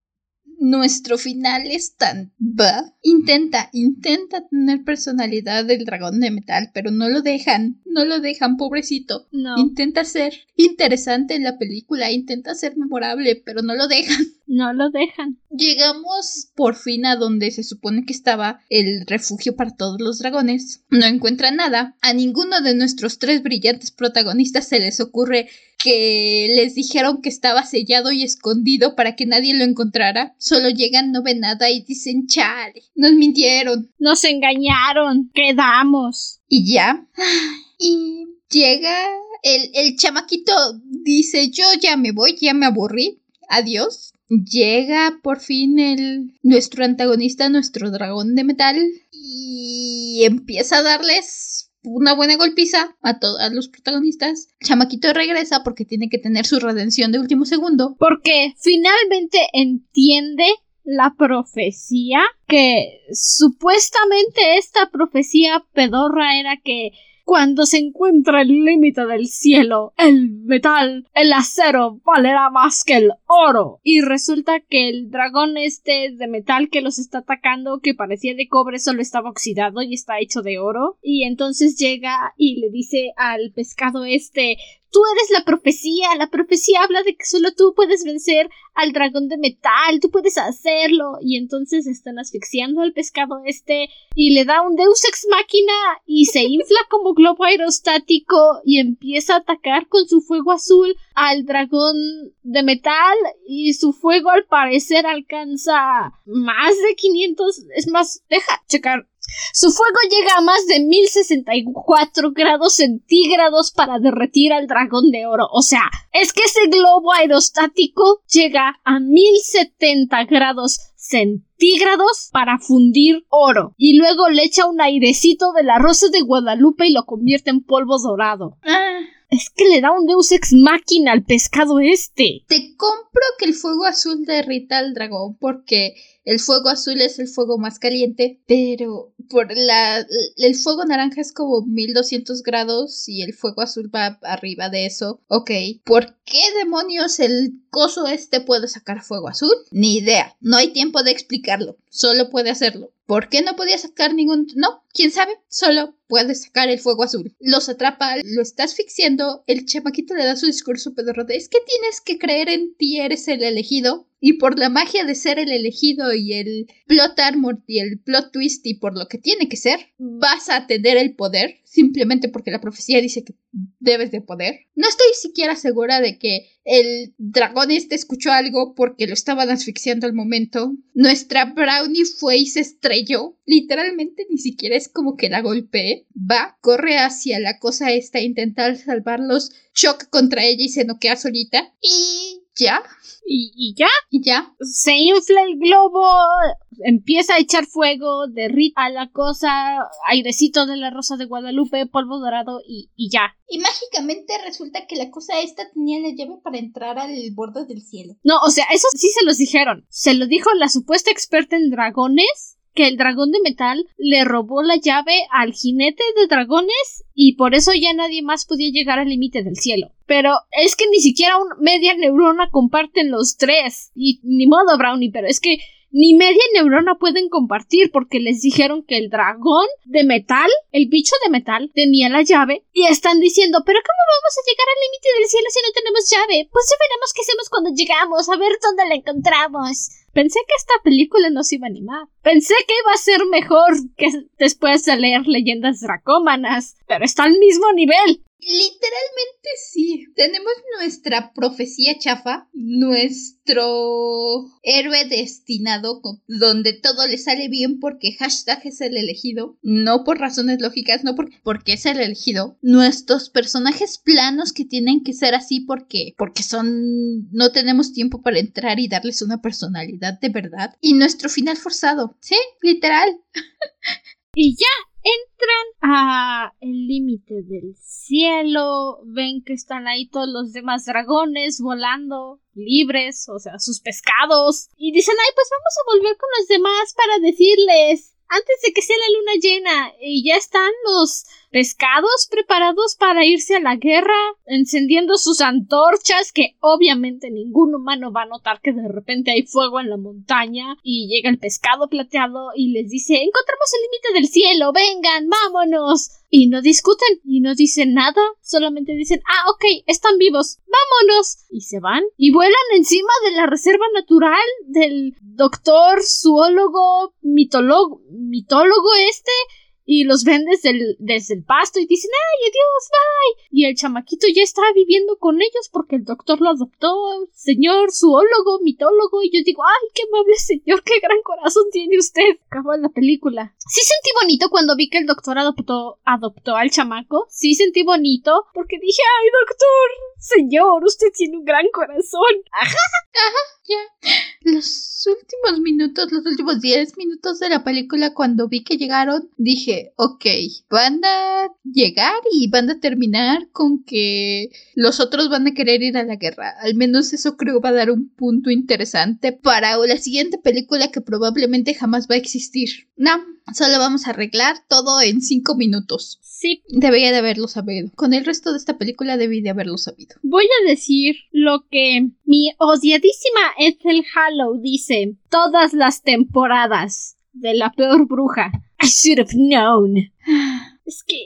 nuestro final es tan... ¿va? Intenta, intenta tener personalidad del dragón de metal, pero no lo dejan, no lo dejan, pobrecito. No. Intenta ser interesante en la película, intenta ser memorable, pero no lo dejan. No lo dejan. Llegamos por fin a donde se supone que estaba el refugio para todos los dragones. No encuentran nada. A ninguno de nuestros tres brillantes protagonistas se les ocurre que les dijeron que estaba sellado y escondido para que nadie lo encontrara. Solo llegan, no ven nada y dicen, chale, nos mintieron. Nos engañaron. Quedamos. Y ya. Y llega el, el chamaquito, dice, yo ya me voy, ya me aburrí. Adiós. Llega por fin el nuestro antagonista, nuestro dragón de metal, y empieza a darles una buena golpiza a todos los protagonistas. Chamaquito regresa porque tiene que tener su redención de último segundo. Porque finalmente entiende la profecía que supuestamente esta profecía pedorra era que cuando se encuentra el límite del cielo, el metal, el acero valerá más que el oro. Y resulta que el dragón este de metal que los está atacando, que parecía de cobre, solo estaba oxidado y está hecho de oro. Y entonces llega y le dice al pescado este Tú eres la profecía, la profecía habla de que solo tú puedes vencer al dragón de metal, tú puedes hacerlo. Y entonces están asfixiando al pescado este y le da un Deus ex máquina y se infla como globo aerostático y empieza a atacar con su fuego azul al dragón de metal y su fuego al parecer alcanza más de 500, es más, deja checar su fuego llega a más de 1064 grados centígrados para derretir al dragón de oro. O sea, es que ese globo aerostático llega a 1070 grados centígrados para fundir oro. Y luego le echa un airecito de la rosa de Guadalupe y lo convierte en polvo dorado. Ah. Es que le da un Deus ex máquina al pescado este. Te compro que el fuego azul derrita al dragón porque el fuego azul es el fuego más caliente, pero por la el fuego naranja es como 1200 grados y el fuego azul va arriba de eso. Ok, ¿por qué demonios el coso este puede sacar fuego azul? Ni idea, no hay tiempo de explicarlo, solo puede hacerlo. ¿Por qué no podía sacar ningún... No, quién sabe, solo puede sacar el fuego azul. Los atrapa, lo está asfixiando, el chamaquito le da su discurso pedorro de es que tienes que creer en ti, eres el elegido. Y por la magia de ser el elegido y el plot armor y el plot twist y por lo que tiene que ser, vas a tener el poder simplemente porque la profecía dice que debes de poder. No estoy siquiera segura de que el dragón este escuchó algo porque lo estaban asfixiando al momento. Nuestra brownie fue y se estrelló. Literalmente ni siquiera es como que la golpee. Va, corre hacia la cosa esta intentar salvarlos, choca contra ella y se noquea solita. Y ya. ¿Y, ya? Y ya. Se infla el globo, empieza a echar fuego, derrita la cosa, airecito de la rosa de Guadalupe, polvo dorado y, y ya. Y mágicamente resulta que la cosa esta tenía la llave para entrar al borde del cielo. No, o sea, eso sí se los dijeron. Se lo dijo la supuesta experta en dragones que el dragón de metal le robó la llave al jinete de dragones y por eso ya nadie más podía llegar al límite del cielo. Pero es que ni siquiera una media neurona comparten los tres. Y ni modo, Brownie, pero es que ni media neurona pueden compartir porque les dijeron que el dragón de metal, el bicho de metal, tenía la llave y están diciendo, pero ¿cómo vamos a llegar al límite del cielo si no tenemos llave? Pues ya veremos qué hacemos cuando llegamos, a ver dónde la encontramos. Pensé que esta película nos iba a animar. Pensé que iba a ser mejor que después de leer leyendas dracómanas, pero está al mismo nivel. Literalmente sí. Tenemos nuestra profecía chafa, nuestro héroe destinado, donde todo le sale bien porque hashtag es el elegido, no por razones lógicas, no porque, porque es el elegido. Nuestros personajes planos que tienen que ser así porque, porque son, no tenemos tiempo para entrar y darles una personalidad de verdad. Y nuestro final forzado, sí, literal. y ya, entran a el límite del cielo, ven que están ahí todos los demás dragones volando libres, o sea, sus pescados, y dicen, ay, pues vamos a volver con los demás para decirles, antes de que sea la luna llena, y ya están los pescados preparados para irse a la guerra, encendiendo sus antorchas, que obviamente ningún humano va a notar que de repente hay fuego en la montaña, y llega el pescado plateado y les dice encontramos el límite del cielo, vengan, vámonos. Y no discuten y no dicen nada, solamente dicen, ah, ok, están vivos, vámonos. Y se van y vuelan encima de la reserva natural del doctor, zoólogo, mitólogo, mitólogo este, y los ven desde el, pasto y dicen, ¡ay, adiós, bye! Y el chamaquito ya está viviendo con ellos porque el doctor lo adoptó, señor zoólogo, mitólogo, y yo digo, ¡ay, qué amable señor, qué gran corazón tiene usted! Acabó la película. Sí sentí bonito cuando vi que el doctor adoptó, adoptó al chamaco, sí sentí bonito porque dije, ¡ay, doctor! Señor, usted tiene un gran corazón. Ajá, ajá, ya. Los últimos minutos, los últimos 10 minutos de la película, cuando vi que llegaron, dije, ok, van a llegar y van a terminar con que los otros van a querer ir a la guerra. Al menos eso creo va a dar un punto interesante para la siguiente película que probablemente jamás va a existir. No, solo vamos a arreglar todo en 5 minutos. Sí. Debería de haberlo sabido. Con el resto de esta película debí de haberlo sabido. Voy a decir lo que mi odiadísima Ethel Hallow dice todas las temporadas de la peor bruja. I should have known. Es que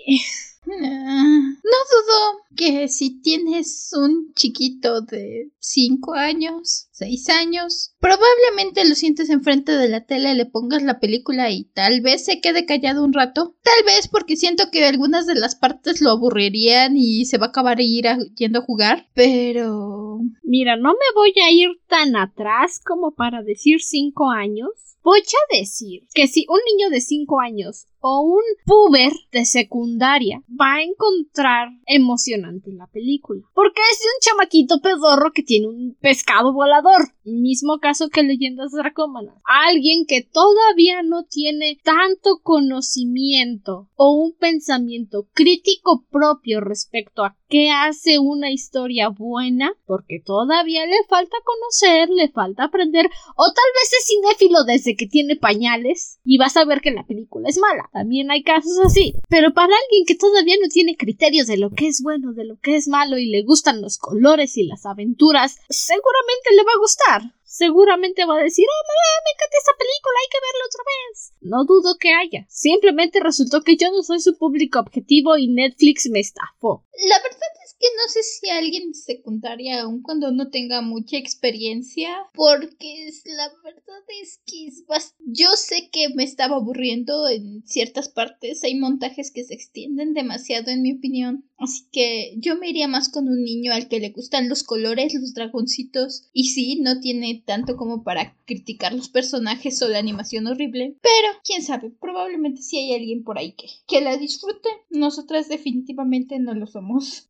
no dudo que si tienes un chiquito de 5 años, 6 años, probablemente lo sientes enfrente de la tele, le pongas la película y tal vez se quede callado un rato. Tal vez porque siento que algunas de las partes lo aburrirían y se va a acabar ir yendo a jugar, pero... Mira, no me voy a ir tan atrás como para decir 5 años. Voy a decir que si un niño de 5 años o un puber de secundaria va a encontrar emocionante la película. Porque es de un chamaquito pedorro que tiene un pescado volador. Mismo caso que Leyendas Dracómanas. Alguien que todavía no tiene tanto conocimiento o un pensamiento crítico propio respecto a qué hace una historia buena, porque todavía le falta conocer, le falta aprender, o tal vez es cinéfilo desde que tiene pañales y vas a ver que la película es mala. También hay casos así. Pero para alguien que todavía no tiene criterios de lo que es bueno, de lo que es malo y le gustan los colores y las aventuras, seguramente le va a gustar. Seguramente va a decir, oh mamá, me encanta esta película, hay que verla otra vez. No dudo que haya. Simplemente resultó que yo no soy su público objetivo y Netflix me estafó. La verdad es que no sé si alguien secundaria, aun cuando no tenga mucha experiencia, porque es, la verdad es que es yo sé que me estaba aburriendo en ciertas partes, hay montajes que se extienden demasiado en mi opinión, así que yo me iría más con un niño al que le gustan los colores, los dragoncitos, y sí, no tiene tanto como para criticar los personajes o la animación horrible, pero quién sabe, probablemente sí hay alguien por ahí que, que la disfrute, nosotras definitivamente no lo somos.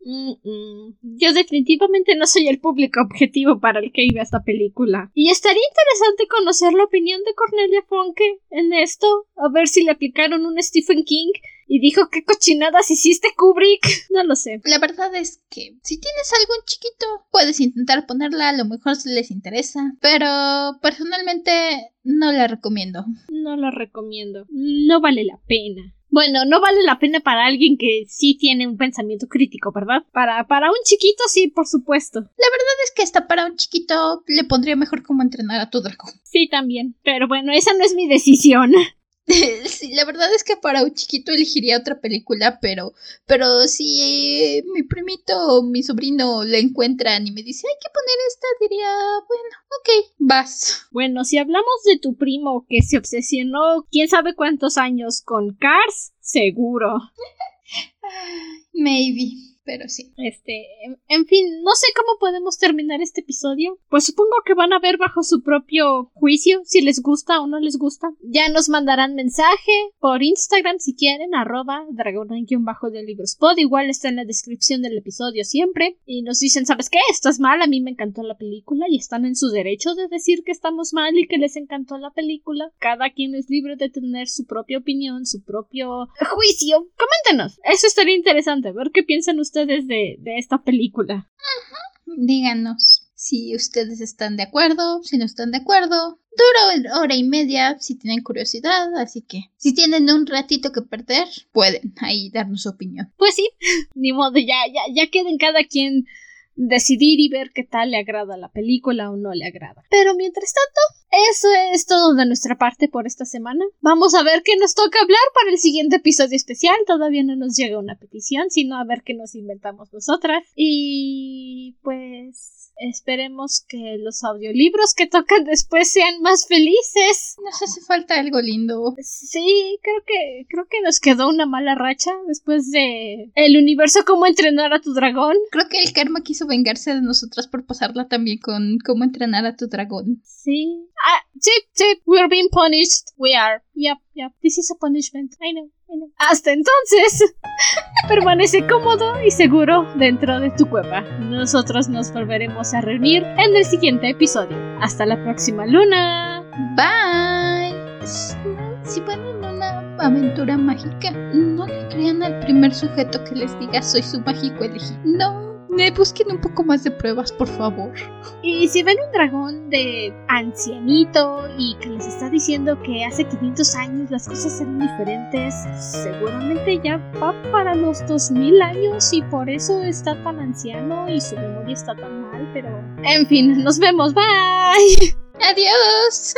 Yo definitivamente no soy el público objetivo para el que iba esta película. Y estaría interesante conocer la opinión de Cornelia Funke en esto, a ver si le aplicaron un Stephen King y dijo qué cochinadas hiciste Kubrick. No lo sé. La verdad es que si tienes algún chiquito, puedes intentar ponerla, a lo mejor si les interesa. Pero personalmente no la recomiendo. No la recomiendo. No vale la pena. Bueno, no vale la pena para alguien que sí tiene un pensamiento crítico, ¿verdad? Para, para un chiquito, sí, por supuesto. La verdad es que hasta para un chiquito le pondría mejor cómo entrenar a tu dragón. Sí, también. Pero bueno, esa no es mi decisión. sí, la verdad es que para un chiquito elegiría otra película, pero, pero si mi primito o mi sobrino la encuentran y me dice hay que poner esta, diría, bueno, ok, vas. Bueno, si hablamos de tu primo que se obsesionó quién sabe cuántos años con Cars, seguro. Maybe pero sí. Este, en, fin, no sé cómo podemos terminar este episodio. Pues supongo que van a ver bajo su propio juicio si les gusta o no les gusta. Ya nos mandarán mensaje por Instagram si quieren, arroba bajo de librospod. Igual está en la descripción del episodio siempre. Y nos dicen, ¿sabes qué? Estás mal, a mí me encantó la película y están en su derecho de decir que estamos mal y que les encantó la película. Cada quien es libre de tener su propia opinión, su propio juicio. Coméntenos. Eso estaría interesante, ver qué piensan ustedes ustedes de, esta película? Díganos si ustedes están de acuerdo, si no están de acuerdo. Dura hora y media si tienen curiosidad, así que si tienen un ratito que perder, pueden ahí darnos su opinión. Pues sí, ni modo, ya, ya, ya queden cada quien decidir y ver qué tal le agrada la película o no le agrada. Pero mientras tanto, eso es todo de nuestra parte por esta semana. Vamos a ver qué nos toca hablar para el siguiente episodio especial. Todavía no nos llega una petición, sino a ver qué nos inventamos nosotras. Y pues esperemos que los audiolibros que tocan después sean más felices. Nos hace falta algo lindo. Sí, creo que creo que nos quedó una mala racha después de el universo cómo entrenar a tu dragón. Creo que el karma quiso vengarse de nosotras por pasarla también con cómo entrenar a tu dragón. Sí. Ah, sí, sí, we're being punished. We are. Yep, yep. This is a punishment. I know, I know. Hasta entonces, permanece cómodo y seguro dentro de tu cueva. Nosotros nos volveremos a reunir en el siguiente episodio. Hasta la próxima luna. Bye. Si van en una aventura mágica, no le crean al primer sujeto que les diga soy su mágico elegido. No busquen un poco más de pruebas, por favor. Y si ven un dragón de ancianito y que les está diciendo que hace 500 años las cosas eran diferentes, seguramente ya va para los 2000 años y por eso está tan anciano y su memoria está tan mal, pero... En fin, nos vemos, bye. Adiós.